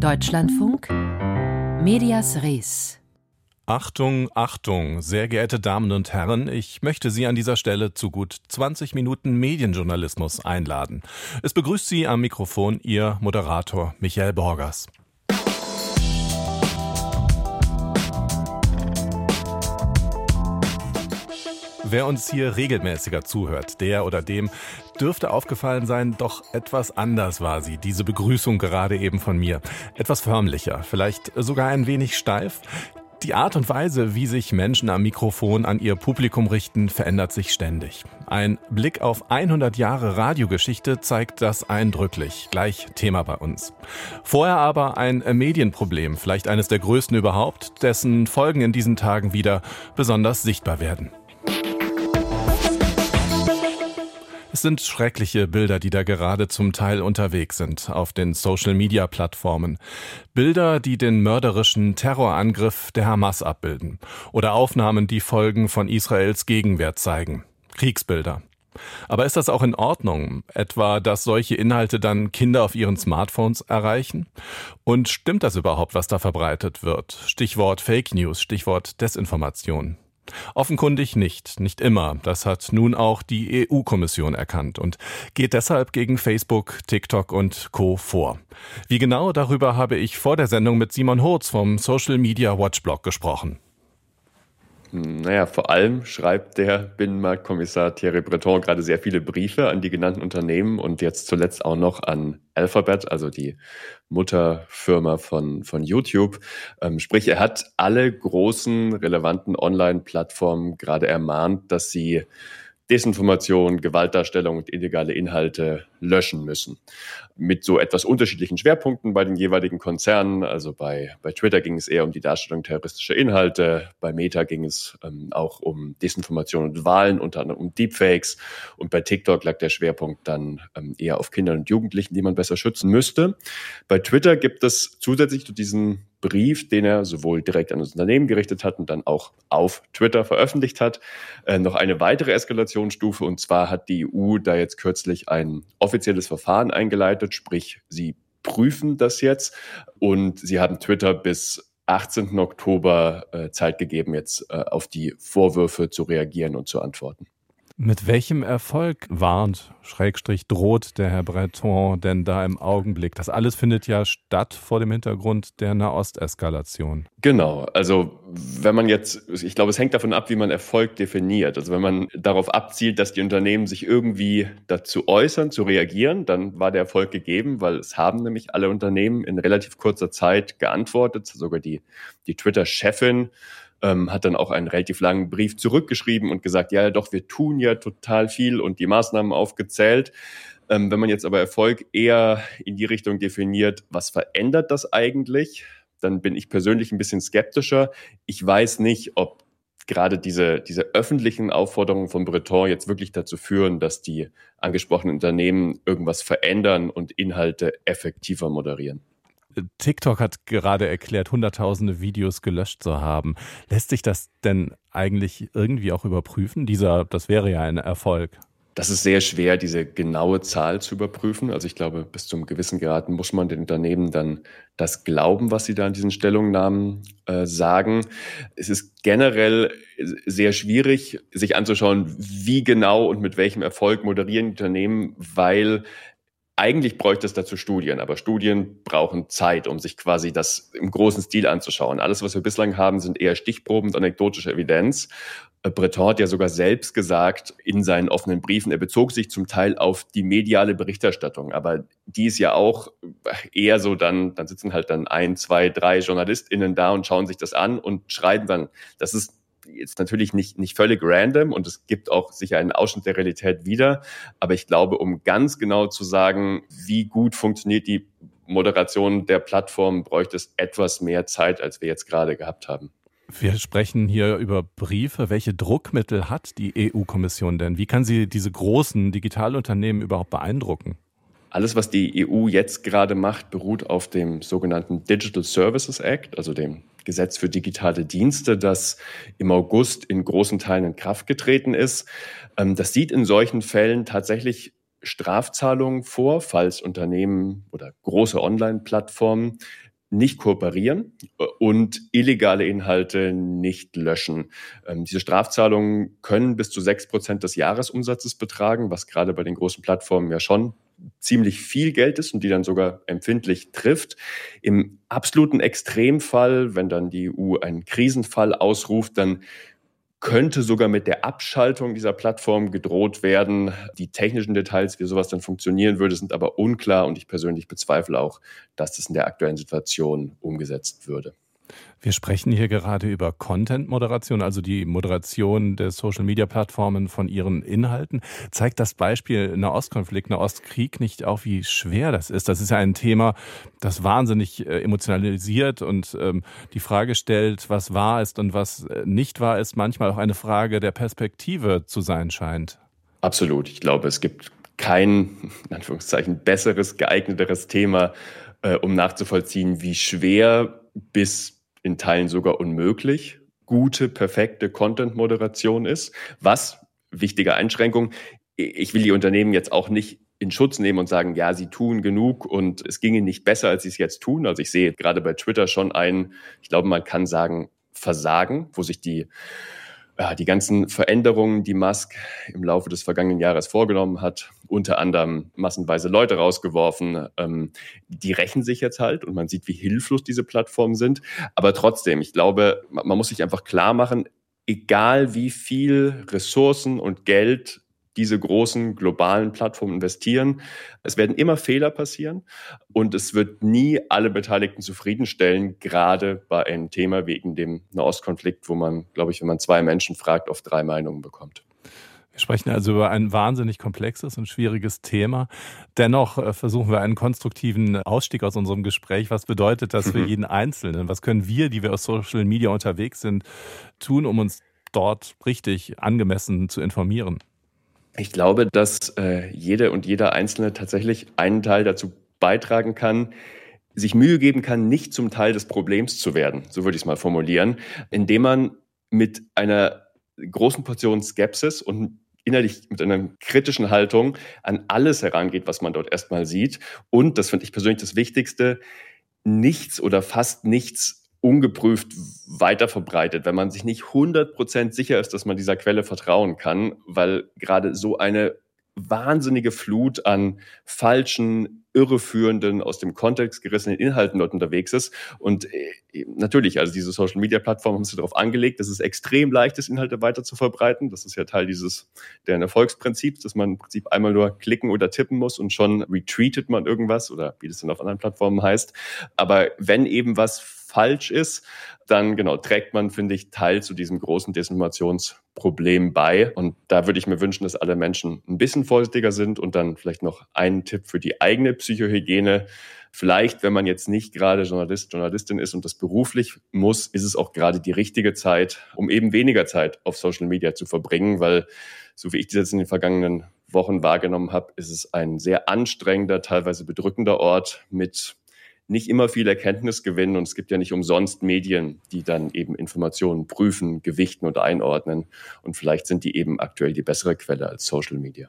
Deutschlandfunk Medias Res Achtung, Achtung, sehr geehrte Damen und Herren, ich möchte Sie an dieser Stelle zu gut 20 Minuten Medienjournalismus einladen. Es begrüßt Sie am Mikrofon Ihr Moderator Michael Borgers. Wer uns hier regelmäßiger zuhört, der oder dem dürfte aufgefallen sein, doch etwas anders war sie, diese Begrüßung gerade eben von mir. Etwas förmlicher, vielleicht sogar ein wenig steif. Die Art und Weise, wie sich Menschen am Mikrofon an ihr Publikum richten, verändert sich ständig. Ein Blick auf 100 Jahre Radiogeschichte zeigt das eindrücklich. Gleich Thema bei uns. Vorher aber ein Medienproblem, vielleicht eines der größten überhaupt, dessen Folgen in diesen Tagen wieder besonders sichtbar werden. Es sind schreckliche Bilder, die da gerade zum Teil unterwegs sind auf den Social-Media-Plattformen. Bilder, die den mörderischen Terrorangriff der Hamas abbilden. Oder Aufnahmen, die Folgen von Israels Gegenwehr zeigen. Kriegsbilder. Aber ist das auch in Ordnung, etwa, dass solche Inhalte dann Kinder auf ihren Smartphones erreichen? Und stimmt das überhaupt, was da verbreitet wird? Stichwort Fake News, Stichwort Desinformation. Offenkundig nicht, nicht immer. Das hat nun auch die EU-Kommission erkannt und geht deshalb gegen Facebook, TikTok und Co. vor. Wie genau darüber habe ich vor der Sendung mit Simon Hurz vom Social Media Watch Blog gesprochen. Naja, vor allem schreibt der Binnenmarktkommissar Thierry Breton gerade sehr viele Briefe an die genannten Unternehmen und jetzt zuletzt auch noch an Alphabet, also die Mutterfirma von, von YouTube. Ähm, sprich, er hat alle großen relevanten Online-Plattformen gerade ermahnt, dass sie Desinformation, Gewaltdarstellung und illegale Inhalte löschen müssen. Mit so etwas unterschiedlichen Schwerpunkten bei den jeweiligen Konzernen. Also bei, bei Twitter ging es eher um die Darstellung terroristischer Inhalte, bei Meta ging es ähm, auch um Desinformation und Wahlen, unter anderem um Deepfakes. Und bei TikTok lag der Schwerpunkt dann ähm, eher auf Kindern und Jugendlichen, die man besser schützen müsste. Bei Twitter gibt es zusätzlich zu diesen Brief, den er sowohl direkt an das Unternehmen gerichtet hat und dann auch auf Twitter veröffentlicht hat. Äh, noch eine weitere Eskalationsstufe und zwar hat die EU da jetzt kürzlich ein offizielles Verfahren eingeleitet, sprich sie prüfen das jetzt und sie haben Twitter bis 18. Oktober äh, Zeit gegeben, jetzt äh, auf die Vorwürfe zu reagieren und zu antworten. Mit welchem Erfolg warnt, Schrägstrich droht der Herr Breton denn da im Augenblick? Das alles findet ja statt vor dem Hintergrund der Nahosteskalation. Genau, also wenn man jetzt, ich glaube, es hängt davon ab, wie man Erfolg definiert. Also wenn man darauf abzielt, dass die Unternehmen sich irgendwie dazu äußern, zu reagieren, dann war der Erfolg gegeben, weil es haben nämlich alle Unternehmen in relativ kurzer Zeit geantwortet, sogar die, die Twitter-Chefin ähm, hat dann auch einen relativ langen Brief zurückgeschrieben und gesagt, ja, doch, wir tun ja total viel und die Maßnahmen aufgezählt. Ähm, wenn man jetzt aber Erfolg eher in die Richtung definiert, was verändert das eigentlich, dann bin ich persönlich ein bisschen skeptischer. Ich weiß nicht, ob gerade diese, diese öffentlichen Aufforderungen von Breton jetzt wirklich dazu führen, dass die angesprochenen Unternehmen irgendwas verändern und Inhalte effektiver moderieren. TikTok hat gerade erklärt, hunderttausende Videos gelöscht zu haben. Lässt sich das denn eigentlich irgendwie auch überprüfen? Dieser, das wäre ja ein Erfolg. Das ist sehr schwer, diese genaue Zahl zu überprüfen. Also ich glaube, bis zum gewissen Grad muss man den Unternehmen dann das glauben, was sie da in diesen Stellungnahmen äh, sagen. Es ist generell sehr schwierig, sich anzuschauen, wie genau und mit welchem Erfolg moderieren Unternehmen, weil eigentlich bräuchte es dazu Studien, aber Studien brauchen Zeit, um sich quasi das im großen Stil anzuschauen. Alles, was wir bislang haben, sind eher Stichproben und anekdotische Evidenz. Äh, Breton hat ja sogar selbst gesagt in seinen offenen Briefen, er bezog sich zum Teil auf die mediale Berichterstattung, aber die ist ja auch eher so dann, dann sitzen halt dann ein, zwei, drei JournalistInnen da und schauen sich das an und schreiben dann, das ist jetzt natürlich nicht, nicht völlig random und es gibt auch sicher einen Ausschnitt der Realität wieder. Aber ich glaube, um ganz genau zu sagen, wie gut funktioniert die Moderation der Plattform, bräuchte es etwas mehr Zeit, als wir jetzt gerade gehabt haben. Wir sprechen hier über Briefe. Welche Druckmittel hat die EU-Kommission denn? Wie kann sie diese großen Digitalunternehmen überhaupt beeindrucken? Alles, was die EU jetzt gerade macht, beruht auf dem sogenannten Digital Services Act, also dem Gesetz für digitale Dienste, das im August in großen Teilen in Kraft getreten ist. Ähm, das sieht in solchen Fällen tatsächlich Strafzahlungen vor, falls Unternehmen oder große Online-Plattformen nicht kooperieren und illegale Inhalte nicht löschen. Ähm, diese Strafzahlungen können bis zu sechs Prozent des Jahresumsatzes betragen, was gerade bei den großen Plattformen ja schon ziemlich viel Geld ist und die dann sogar empfindlich trifft. Im absoluten Extremfall, wenn dann die EU einen Krisenfall ausruft, dann könnte sogar mit der Abschaltung dieser Plattform gedroht werden. Die technischen Details, wie sowas dann funktionieren würde, sind aber unklar und ich persönlich bezweifle auch, dass das in der aktuellen Situation umgesetzt würde. Wir sprechen hier gerade über Content-Moderation, also die Moderation der Social-Media-Plattformen von ihren Inhalten. Zeigt das Beispiel Nahostkonflikt, Nahostkrieg nicht auch, wie schwer das ist? Das ist ja ein Thema, das wahnsinnig äh, emotionalisiert und ähm, die Frage stellt, was wahr ist und was äh, nicht wahr ist, manchmal auch eine Frage der Perspektive zu sein scheint. Absolut. Ich glaube, es gibt kein, in Anführungszeichen, besseres, geeigneteres Thema, äh, um nachzuvollziehen, wie schwer bis in Teilen sogar unmöglich gute, perfekte Content-Moderation ist. Was, wichtige Einschränkung, ich will die Unternehmen jetzt auch nicht in Schutz nehmen und sagen, ja, sie tun genug und es ginge nicht besser, als sie es jetzt tun. Also ich sehe gerade bei Twitter schon ein, ich glaube, man kann sagen, Versagen, wo sich die ja, die ganzen Veränderungen, die Musk im Laufe des vergangenen Jahres vorgenommen hat, unter anderem massenweise Leute rausgeworfen, ähm, die rächen sich jetzt halt und man sieht, wie hilflos diese Plattformen sind. Aber trotzdem, ich glaube, man muss sich einfach klar machen, egal wie viel Ressourcen und Geld diese großen globalen Plattformen investieren. Es werden immer Fehler passieren und es wird nie alle Beteiligten zufriedenstellen, gerade bei einem Thema wegen dem Nahostkonflikt, wo man, glaube ich, wenn man zwei Menschen fragt, oft drei Meinungen bekommt. Wir sprechen also über ein wahnsinnig komplexes und schwieriges Thema. Dennoch äh, versuchen wir einen konstruktiven Ausstieg aus unserem Gespräch. Was bedeutet das für jeden Einzelnen? Was können wir, die wir aus Social Media unterwegs sind, tun, um uns dort richtig angemessen zu informieren? Ich glaube, dass äh, jede und jeder Einzelne tatsächlich einen Teil dazu beitragen kann, sich Mühe geben kann, nicht zum Teil des Problems zu werden, so würde ich es mal formulieren, indem man mit einer großen Portion Skepsis und innerlich mit einer kritischen Haltung an alles herangeht, was man dort erstmal sieht. Und, das finde ich persönlich das Wichtigste, nichts oder fast nichts ungeprüft weiter verbreitet, wenn man sich nicht 100% sicher ist, dass man dieser Quelle vertrauen kann, weil gerade so eine wahnsinnige Flut an falschen, irreführenden, aus dem Kontext gerissenen Inhalten dort unterwegs ist. Und äh, natürlich, also diese Social-Media-Plattformen haben sich darauf angelegt, dass es extrem leicht ist, Inhalte weiter zu verbreiten. Das ist ja Teil dieses deren Erfolgsprinzips, dass man im Prinzip einmal nur klicken oder tippen muss und schon retweetet man irgendwas oder wie das dann auf anderen Plattformen heißt. Aber wenn eben was falsch ist, dann genau trägt man, finde ich, Teil zu diesem großen Desinformationsproblem bei. Und da würde ich mir wünschen, dass alle Menschen ein bisschen vorsichtiger sind und dann vielleicht noch einen Tipp für die eigene Psychohygiene. Vielleicht, wenn man jetzt nicht gerade Journalist, Journalistin ist und das beruflich muss, ist es auch gerade die richtige Zeit, um eben weniger Zeit auf Social Media zu verbringen, weil so wie ich das jetzt in den vergangenen Wochen wahrgenommen habe, ist es ein sehr anstrengender, teilweise bedrückender Ort mit nicht immer viel Erkenntnis gewinnen und es gibt ja nicht umsonst Medien, die dann eben Informationen prüfen, gewichten und einordnen und vielleicht sind die eben aktuell die bessere Quelle als Social Media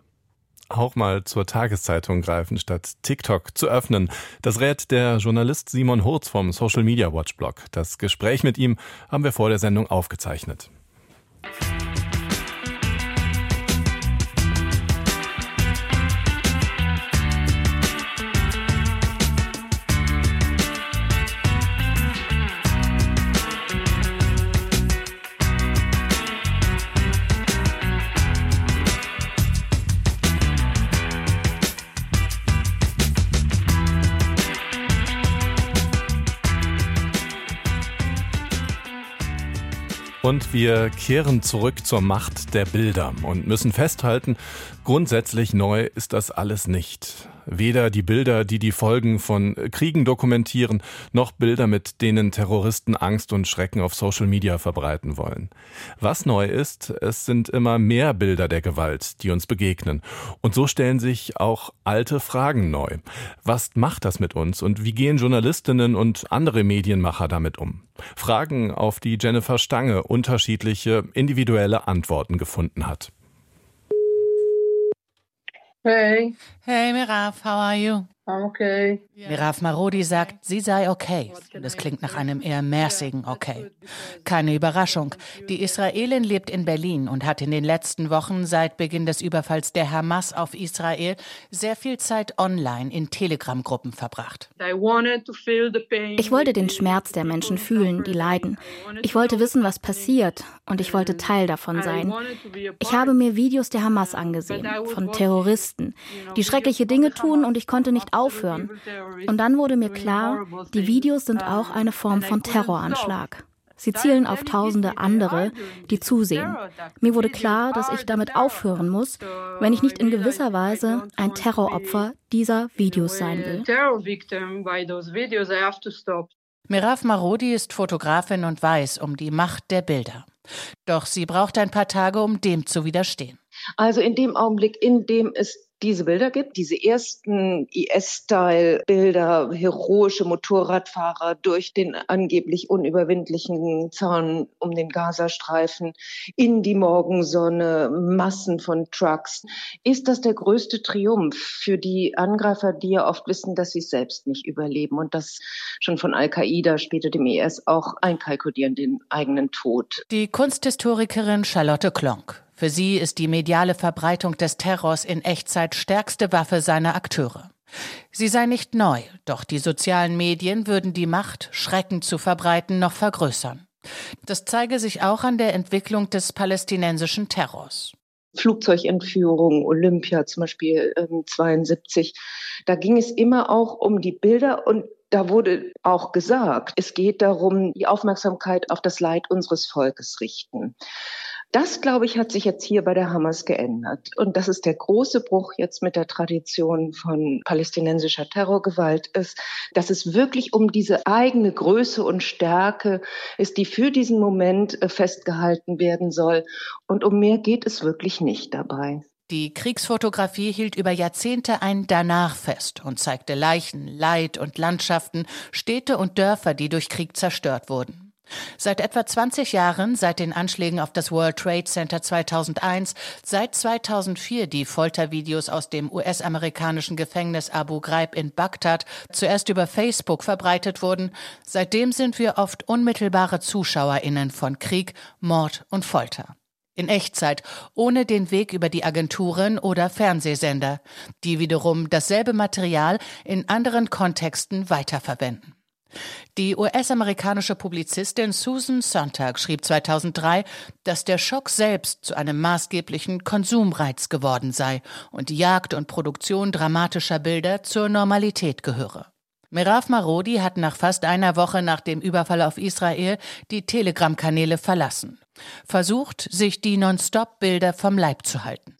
auch mal zur Tageszeitung greifen, statt TikTok zu öffnen. Das rät der Journalist Simon Hurz vom Social Media Watch Blog. Das Gespräch mit ihm haben wir vor der Sendung aufgezeichnet. Und wir kehren zurück zur Macht der Bilder und müssen festhalten, grundsätzlich neu ist das alles nicht. Weder die Bilder, die die Folgen von Kriegen dokumentieren, noch Bilder, mit denen Terroristen Angst und Schrecken auf Social Media verbreiten wollen. Was neu ist, es sind immer mehr Bilder der Gewalt, die uns begegnen. Und so stellen sich auch alte Fragen neu. Was macht das mit uns und wie gehen Journalistinnen und andere Medienmacher damit um? Fragen, auf die Jennifer Stange unterschiedliche individuelle Antworten gefunden hat. Hey. Hey Miraf, how are you? I'm okay. Miraf Marodi sagt, sie sei okay. Und es klingt nach einem eher mäßigen Okay. Keine Überraschung. Die Israelin lebt in Berlin und hat in den letzten Wochen seit Beginn des Überfalls der Hamas auf Israel sehr viel Zeit online in Telegram-Gruppen verbracht. Ich wollte den Schmerz der Menschen fühlen, die leiden. Ich wollte wissen, was passiert und ich wollte Teil davon sein. Ich habe mir Videos der Hamas angesehen, von Terroristen, die schreckliche Dinge tun und ich konnte nicht aufhören. Und dann wurde mir klar, die Videos sind auch eine Form von Terroranschlag. Sie zielen auf tausende andere, die zusehen. Mir wurde klar, dass ich damit aufhören muss, wenn ich nicht in gewisser Weise ein Terroropfer dieser Videos sein will. Mirav Marodi ist Fotografin und weiß um die Macht der Bilder. Doch sie braucht ein paar Tage, um dem zu widerstehen. Also in dem Augenblick, in dem es diese Bilder gibt, diese ersten IS-Style-Bilder, heroische Motorradfahrer durch den angeblich unüberwindlichen Zaun um den Gazastreifen in die Morgensonne, Massen von Trucks. Ist das der größte Triumph für die Angreifer, die ja oft wissen, dass sie selbst nicht überleben und das schon von Al-Qaida, später dem IS auch einkalkulieren, den eigenen Tod? Die Kunsthistorikerin Charlotte Klonk. Für sie ist die mediale Verbreitung des Terrors in Echtzeit stärkste Waffe seiner Akteure. Sie sei nicht neu, doch die sozialen Medien würden die Macht, Schrecken zu verbreiten, noch vergrößern. Das zeige sich auch an der Entwicklung des palästinensischen Terrors. Flugzeugentführung, Olympia zum Beispiel ähm, 72. Da ging es immer auch um die Bilder und da wurde auch gesagt, es geht darum, die Aufmerksamkeit auf das Leid unseres Volkes richten. Das, glaube ich, hat sich jetzt hier bei der Hamas geändert. Und das ist der große Bruch jetzt mit der Tradition von palästinensischer Terrorgewalt ist, dass es wirklich um diese eigene Größe und Stärke ist, die für diesen Moment äh, festgehalten werden soll. Und um mehr geht es wirklich nicht dabei. Die Kriegsfotografie hielt über Jahrzehnte ein Danach fest und zeigte Leichen, Leid und Landschaften, Städte und Dörfer, die durch Krieg zerstört wurden. Seit etwa 20 Jahren, seit den Anschlägen auf das World Trade Center 2001, seit 2004 die Foltervideos aus dem US-amerikanischen Gefängnis Abu Ghraib in Bagdad zuerst über Facebook verbreitet wurden, seitdem sind wir oft unmittelbare Zuschauerinnen von Krieg, Mord und Folter. In Echtzeit, ohne den Weg über die Agenturen oder Fernsehsender, die wiederum dasselbe Material in anderen Kontexten weiterverwenden. Die US-amerikanische Publizistin Susan Sontag schrieb 2003, dass der Schock selbst zu einem maßgeblichen Konsumreiz geworden sei und die Jagd und Produktion dramatischer Bilder zur Normalität gehöre. Merav Marodi hat nach fast einer Woche nach dem Überfall auf Israel die Telegram-Kanäle verlassen. Versucht, sich die Non-Stop-Bilder vom Leib zu halten.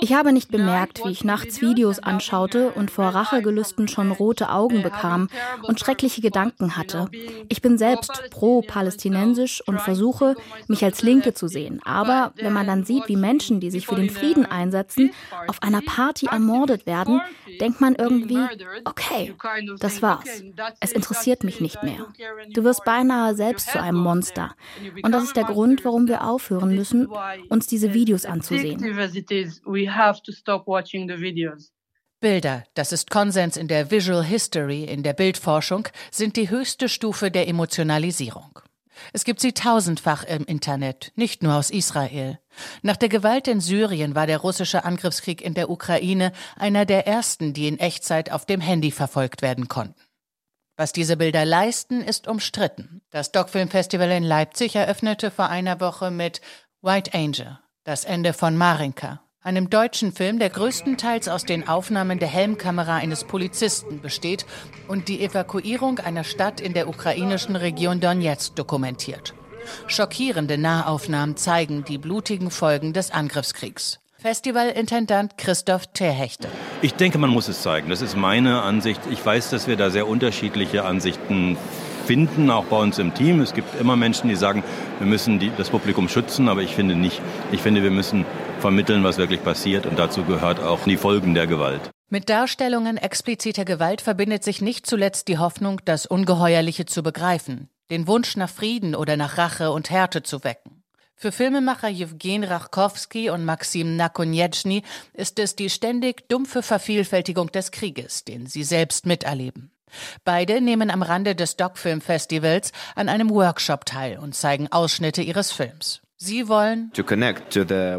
Ich habe nicht bemerkt, wie ich nachts Videos anschaute und vor Rachegelüsten schon rote Augen bekam und schreckliche Gedanken hatte. Ich bin selbst pro-palästinensisch und versuche, mich als Linke zu sehen. Aber wenn man dann sieht, wie Menschen, die sich für den Frieden einsetzen, auf einer Party ermordet werden, denkt man irgendwie, okay, das war's. Es interessiert mich nicht mehr. Du wirst beinahe selbst zu einem Monster. Und das ist der Grund, warum wir aufhören müssen, uns diese Videos anzusehen. Bilder, das ist Konsens in der Visual History, in der Bildforschung, sind die höchste Stufe der Emotionalisierung. Es gibt sie tausendfach im Internet, nicht nur aus Israel. Nach der Gewalt in Syrien war der russische Angriffskrieg in der Ukraine einer der ersten, die in Echtzeit auf dem Handy verfolgt werden konnten. Was diese Bilder leisten, ist umstritten. Das Doc-Film-Festival in Leipzig eröffnete vor einer Woche mit White Angel, das Ende von Marinka, einem deutschen Film, der größtenteils aus den Aufnahmen der Helmkamera eines Polizisten besteht und die Evakuierung einer Stadt in der ukrainischen Region Donetsk dokumentiert. Schockierende Nahaufnahmen zeigen die blutigen Folgen des Angriffskriegs. Festivalintendant Christoph Terhechte. Ich denke, man muss es zeigen. Das ist meine Ansicht. Ich weiß, dass wir da sehr unterschiedliche Ansichten finden, auch bei uns im Team. Es gibt immer Menschen, die sagen, wir müssen die, das Publikum schützen, aber ich finde nicht. Ich finde, wir müssen vermitteln, was wirklich passiert und dazu gehört auch die Folgen der Gewalt. Mit Darstellungen expliziter Gewalt verbindet sich nicht zuletzt die Hoffnung, das Ungeheuerliche zu begreifen, den Wunsch nach Frieden oder nach Rache und Härte zu wecken. Für Filmemacher Jewgen Rachkowski und Maxim Nakonieczny ist es die ständig dumpfe Vervielfältigung des Krieges, den sie selbst miterleben. Beide nehmen am Rande des Doc-Film-Festivals an einem Workshop teil und zeigen Ausschnitte ihres Films. Sie wollen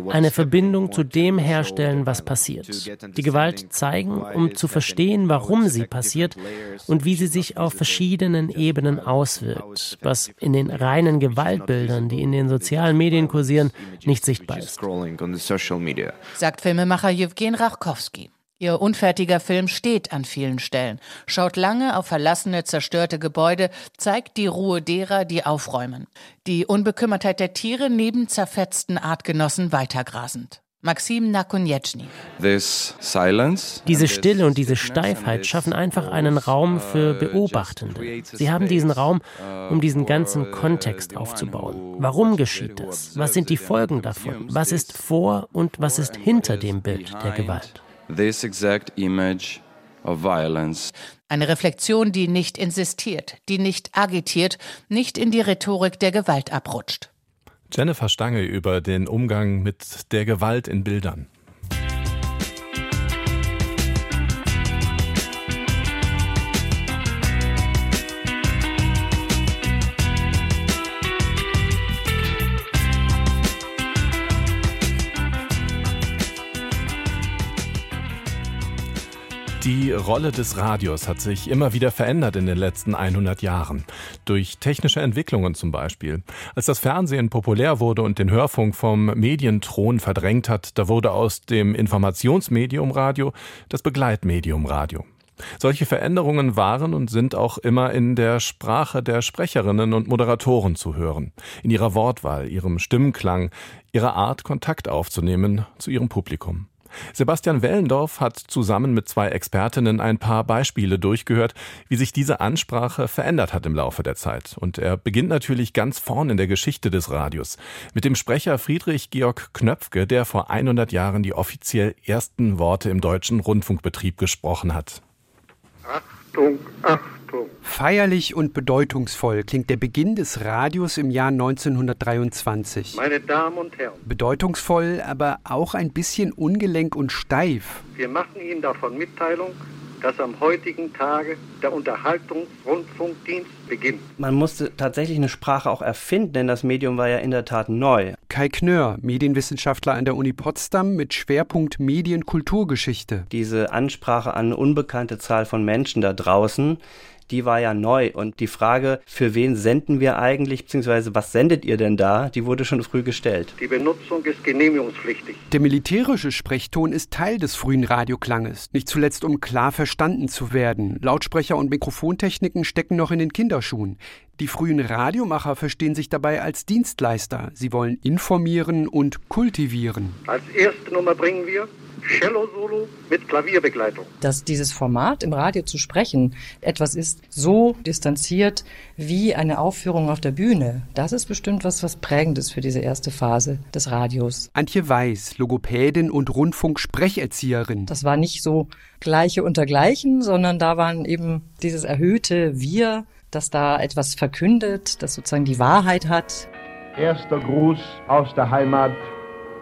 eine Verbindung zu dem herstellen, was passiert. Die Gewalt zeigen, um zu verstehen, warum sie passiert und wie sie sich auf verschiedenen Ebenen auswirkt, was in den reinen Gewaltbildern, die in den sozialen Medien kursieren, nicht sichtbar ist. Sagt Filmemacher Jewgen Rachkowski. Ihr unfertiger Film steht an vielen Stellen, schaut lange auf verlassene, zerstörte Gebäude, zeigt die Ruhe derer, die aufräumen. Die Unbekümmertheit der Tiere neben zerfetzten Artgenossen weitergrasend. Maxim Nakonieczny. Diese Stille und diese Steifheit schaffen einfach einen Raum für Beobachtende. Sie haben diesen Raum, um diesen ganzen Kontext aufzubauen. Warum geschieht das? Was sind die Folgen davon? Was ist vor und was ist hinter dem Bild der Gewalt? This exact image of violence. Eine Reflexion, die nicht insistiert, die nicht agitiert, nicht in die Rhetorik der Gewalt abrutscht. Jennifer Stange über den Umgang mit der Gewalt in Bildern. Die Rolle des Radios hat sich immer wieder verändert in den letzten 100 Jahren. Durch technische Entwicklungen zum Beispiel. Als das Fernsehen populär wurde und den Hörfunk vom Medienthron verdrängt hat, da wurde aus dem Informationsmedium Radio das Begleitmedium Radio. Solche Veränderungen waren und sind auch immer in der Sprache der Sprecherinnen und Moderatoren zu hören, in ihrer Wortwahl, ihrem Stimmklang, ihrer Art, Kontakt aufzunehmen zu ihrem Publikum. Sebastian Wellendorf hat zusammen mit zwei Expertinnen ein paar Beispiele durchgehört, wie sich diese Ansprache verändert hat im Laufe der Zeit. Und er beginnt natürlich ganz vorn in der Geschichte des Radios mit dem Sprecher Friedrich Georg Knöpfke, der vor 100 Jahren die offiziell ersten Worte im deutschen Rundfunkbetrieb gesprochen hat. Achtung, Achtung. Feierlich und bedeutungsvoll klingt der Beginn des Radios im Jahr 1923. Meine Damen und Herren. Bedeutungsvoll, aber auch ein bisschen ungelenk und steif. Wir machen Ihnen davon Mitteilung, dass am heutigen Tage der Unterhaltungsrundfunkdienst beginnt. Man musste tatsächlich eine Sprache auch erfinden, denn das Medium war ja in der Tat neu. Kai Knör, Medienwissenschaftler an der Uni Potsdam mit Schwerpunkt Medienkulturgeschichte. Diese Ansprache an eine unbekannte Zahl von Menschen da draußen, die war ja neu. Und die Frage, für wen senden wir eigentlich, beziehungsweise was sendet ihr denn da, die wurde schon früh gestellt. Die Benutzung ist genehmigungspflichtig. Der militärische Sprechton ist Teil des frühen Radioklanges, nicht zuletzt um klar verstanden zu werden. Lautsprecher und Mikrofontechniken stecken noch in den Kinderschuhen. Die frühen Radiomacher verstehen sich dabei als Dienstleister. Sie wollen informieren und kultivieren. Als erste Nummer bringen wir Cello-Solo mit Klavierbegleitung. Dass dieses Format im Radio zu sprechen etwas ist so distanziert wie eine Aufführung auf der Bühne, das ist bestimmt was, was prägendes für diese erste Phase des Radios. Antje Weiß, Logopädin und Rundfunksprecherzieherin. Das war nicht so Gleiche unter Gleichen, sondern da waren eben dieses erhöhte Wir, das da etwas verkündet, das sozusagen die Wahrheit hat. Erster Gruß aus der Heimat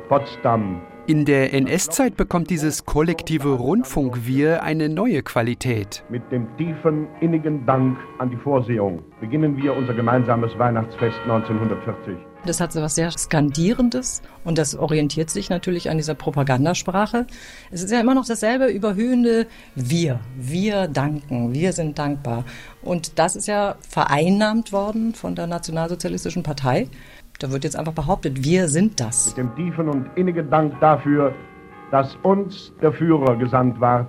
Potsdam. In der NS-Zeit bekommt dieses kollektive Rundfunkwir eine neue Qualität. Mit dem tiefen, innigen Dank an die Vorsehung beginnen wir unser gemeinsames Weihnachtsfest 1940. Das hat so was sehr Skandierendes und das orientiert sich natürlich an dieser Propagandasprache. Es ist ja immer noch dasselbe überhöhende Wir. Wir danken, wir sind dankbar. Und das ist ja vereinnahmt worden von der Nationalsozialistischen Partei. Da wird jetzt einfach behauptet, wir sind das. Mit dem tiefen und innigen Dank dafür, dass uns der Führer gesandt ward,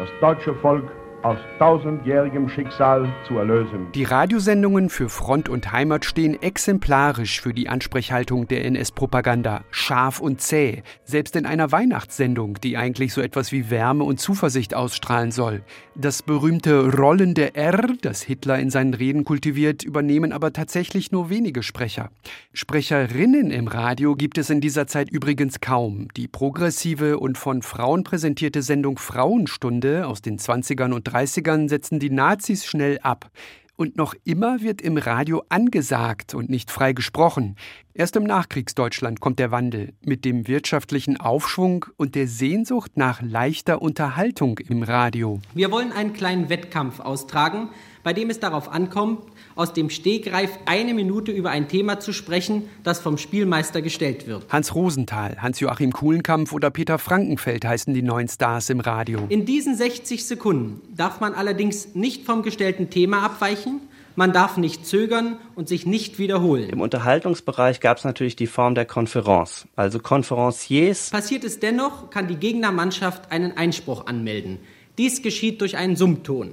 das deutsche Volk aus tausendjährigem Schicksal zu erlösen. Die Radiosendungen für Front und Heimat stehen exemplarisch für die Ansprechhaltung der NS-Propaganda. Scharf und zäh, selbst in einer Weihnachtssendung, die eigentlich so etwas wie Wärme und Zuversicht ausstrahlen soll. Das berühmte rollende R, das Hitler in seinen Reden kultiviert, übernehmen aber tatsächlich nur wenige Sprecher. Sprecherinnen im Radio gibt es in dieser Zeit übrigens kaum. Die progressive und von Frauen präsentierte Sendung Frauenstunde aus den 20ern und 30ern setzen die Nazis schnell ab. Und noch immer wird im Radio angesagt und nicht frei gesprochen. Erst im Nachkriegsdeutschland kommt der Wandel mit dem wirtschaftlichen Aufschwung und der Sehnsucht nach leichter Unterhaltung im Radio. Wir wollen einen kleinen Wettkampf austragen, bei dem es darauf ankommt, aus dem Stegreif eine Minute über ein Thema zu sprechen, das vom Spielmeister gestellt wird. Hans Rosenthal, Hans-Joachim Kuhlenkampf oder Peter Frankenfeld heißen die neuen Stars im Radio. In diesen 60 Sekunden darf man allerdings nicht vom gestellten Thema abweichen, man darf nicht zögern und sich nicht wiederholen. Im Unterhaltungsbereich gab es natürlich die Form der Konferenz, also Konferenciers. Passiert es dennoch, kann die Gegnermannschaft einen Einspruch anmelden. Dies geschieht durch einen Summton.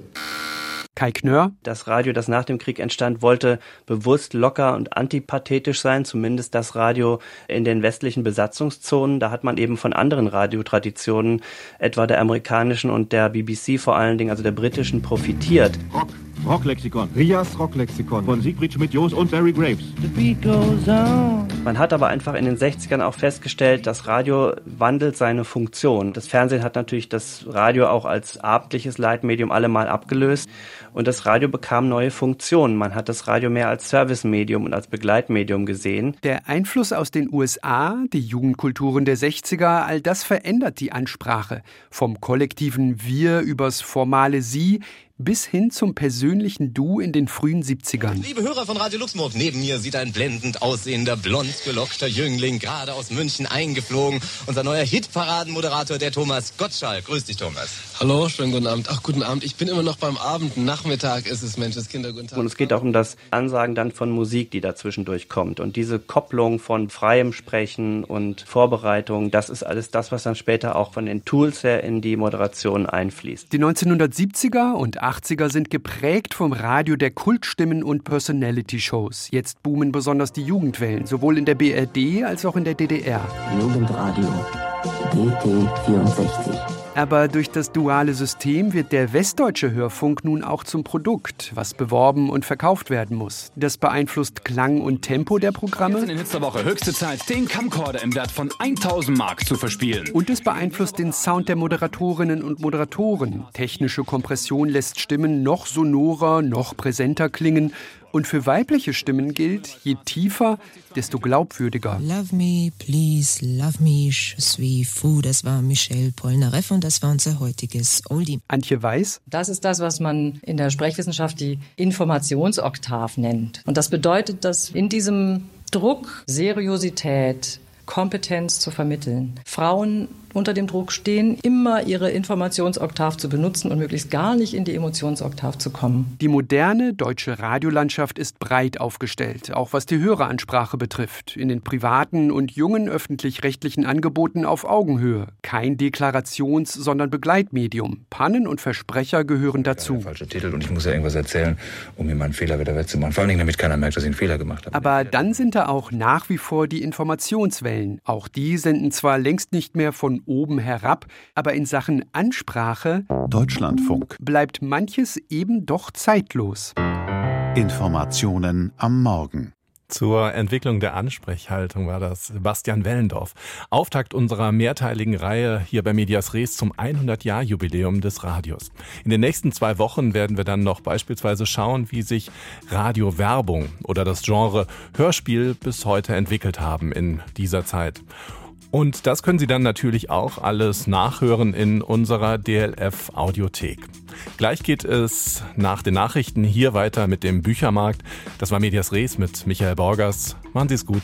Kai Knör. Das Radio, das nach dem Krieg entstand, wollte bewusst locker und antipathetisch sein, zumindest das Radio in den westlichen Besatzungszonen. Da hat man eben von anderen Radiotraditionen, etwa der amerikanischen und der BBC vor allen Dingen, also der britischen, profitiert. Rock. Rocklexikon. Rias Rocklexikon von Siegfried Schmidt-Joos und Barry Graves. Man hat aber einfach in den 60ern auch festgestellt, das Radio wandelt seine Funktion. Das Fernsehen hat natürlich das Radio auch als abendliches Leitmedium allemal abgelöst und das Radio bekam neue Funktionen. Man hat das Radio mehr als Servicemedium und als Begleitmedium gesehen. Der Einfluss aus den USA, die Jugendkulturen der 60er, all das verändert die Ansprache. Vom kollektiven Wir übers formale Sie bis hin zum persönlichen Du in den frühen 70ern. Liebe Hörer von Radio Luxemburg, neben mir sieht ein blendend aussehender, blond gelockter Jüngling gerade aus München eingeflogen. Unser neuer Hitparadenmoderator, der Thomas Gottschalk. Grüß dich, Thomas. Hallo, schönen guten Abend. Ach, guten Abend. Ich bin immer noch beim Abend. Nachmittag ist es, Mensch, das Kinder, guten Tag. Und es geht auch um das Ansagen dann von Musik, die dazwischendurch kommt. Und diese Kopplung von freiem Sprechen und Vorbereitung, das ist alles das, was dann später auch von den Tools her in die Moderation einfließt. Die 1970er und 80er sind geprägt vom Radio der Kultstimmen und Personality-Shows. Jetzt boomen besonders die Jugendwellen, sowohl in der BRD als auch in der DDR. Jugendradio DT64 aber durch das duale System wird der westdeutsche Hörfunk nun auch zum Produkt, was beworben und verkauft werden muss. Das beeinflusst Klang und Tempo der Programme. Jetzt in letzter Woche höchste Zeit, den Camcorder im Wert von 1000 Mark zu verspielen. Und es beeinflusst den Sound der Moderatorinnen und Moderatoren. Technische Kompression lässt Stimmen noch sonorer, noch präsenter klingen und für weibliche Stimmen gilt, je tiefer, desto glaubwürdiger. Love me, please, love me, je suis fou. Das war Michel Polnareff und das war unser heutiges Oldie. Antje Weiß. Das ist das, was man in der Sprechwissenschaft die Informationsoktav nennt. Und das bedeutet, dass in diesem Druck Seriosität, Kompetenz zu vermitteln. Frauen unter dem Druck stehen, immer ihre Informationsoktav zu benutzen und möglichst gar nicht in die Emotionsoktav zu kommen. Die moderne deutsche Radiolandschaft ist breit aufgestellt, auch was die Höreransprache betrifft. In den privaten und jungen öffentlich-rechtlichen Angeboten auf Augenhöhe. Kein Deklarations-, sondern Begleitmedium. Pannen und Versprecher gehören dazu. Ja, falsche Titel und ich muss ja irgendwas erzählen, um mir meinen Fehler wieder wettzumachen. Vor allem, damit keiner merkt, dass ich einen Fehler gemacht habe. Aber dann sind da auch nach wie vor die Informationswellen. Auch die senden zwar längst nicht mehr von oben herab, aber in Sachen Ansprache Deutschlandfunk bleibt manches eben doch zeitlos. Informationen am Morgen. Zur Entwicklung der Ansprechhaltung war das Sebastian Wellendorf. Auftakt unserer mehrteiligen Reihe hier bei Medias Res zum 100-Jahr-Jubiläum des Radios. In den nächsten zwei Wochen werden wir dann noch beispielsweise schauen, wie sich Radiowerbung oder das Genre Hörspiel bis heute entwickelt haben in dieser Zeit. Und das können Sie dann natürlich auch alles nachhören in unserer DLF Audiothek. Gleich geht es nach den Nachrichten hier weiter mit dem Büchermarkt. Das war Medias Res mit Michael Borgers. Machen Sie es gut.